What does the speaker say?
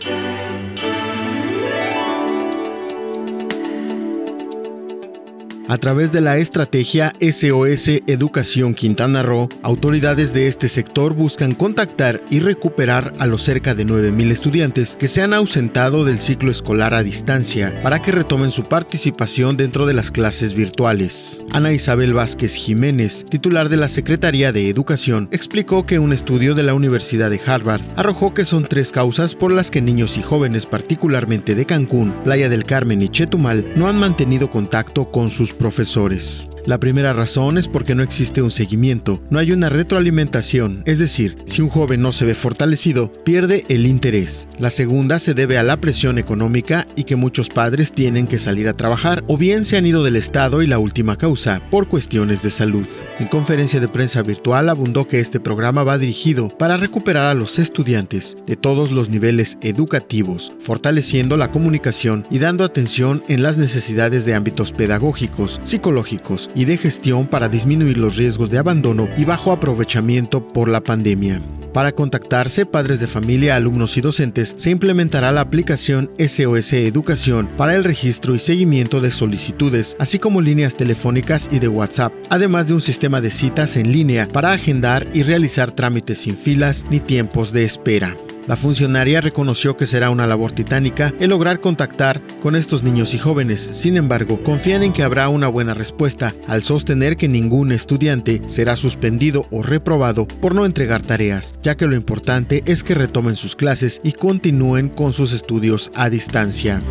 Thank you. A través de la estrategia SOS Educación Quintana Roo, autoridades de este sector buscan contactar y recuperar a los cerca de 9.000 estudiantes que se han ausentado del ciclo escolar a distancia para que retomen su participación dentro de las clases virtuales. Ana Isabel Vázquez Jiménez, titular de la Secretaría de Educación, explicó que un estudio de la Universidad de Harvard arrojó que son tres causas por las que niños y jóvenes, particularmente de Cancún, Playa del Carmen y Chetumal, no han mantenido contacto con sus profesores. La primera razón es porque no existe un seguimiento, no hay una retroalimentación, es decir, si un joven no se ve fortalecido, pierde el interés. La segunda se debe a la presión económica y que muchos padres tienen que salir a trabajar o bien se han ido del Estado y la última causa, por cuestiones de salud. En conferencia de prensa virtual abundó que este programa va dirigido para recuperar a los estudiantes de todos los niveles educativos, fortaleciendo la comunicación y dando atención en las necesidades de ámbitos pedagógicos psicológicos y de gestión para disminuir los riesgos de abandono y bajo aprovechamiento por la pandemia. Para contactarse, padres de familia, alumnos y docentes, se implementará la aplicación SOS Educación para el registro y seguimiento de solicitudes, así como líneas telefónicas y de WhatsApp, además de un sistema de citas en línea para agendar y realizar trámites sin filas ni tiempos de espera. La funcionaria reconoció que será una labor titánica el lograr contactar con estos niños y jóvenes. Sin embargo, confían en que habrá una buena respuesta al sostener que ningún estudiante será suspendido o reprobado por no entregar tareas, ya que lo importante es que retomen sus clases y continúen con sus estudios a distancia.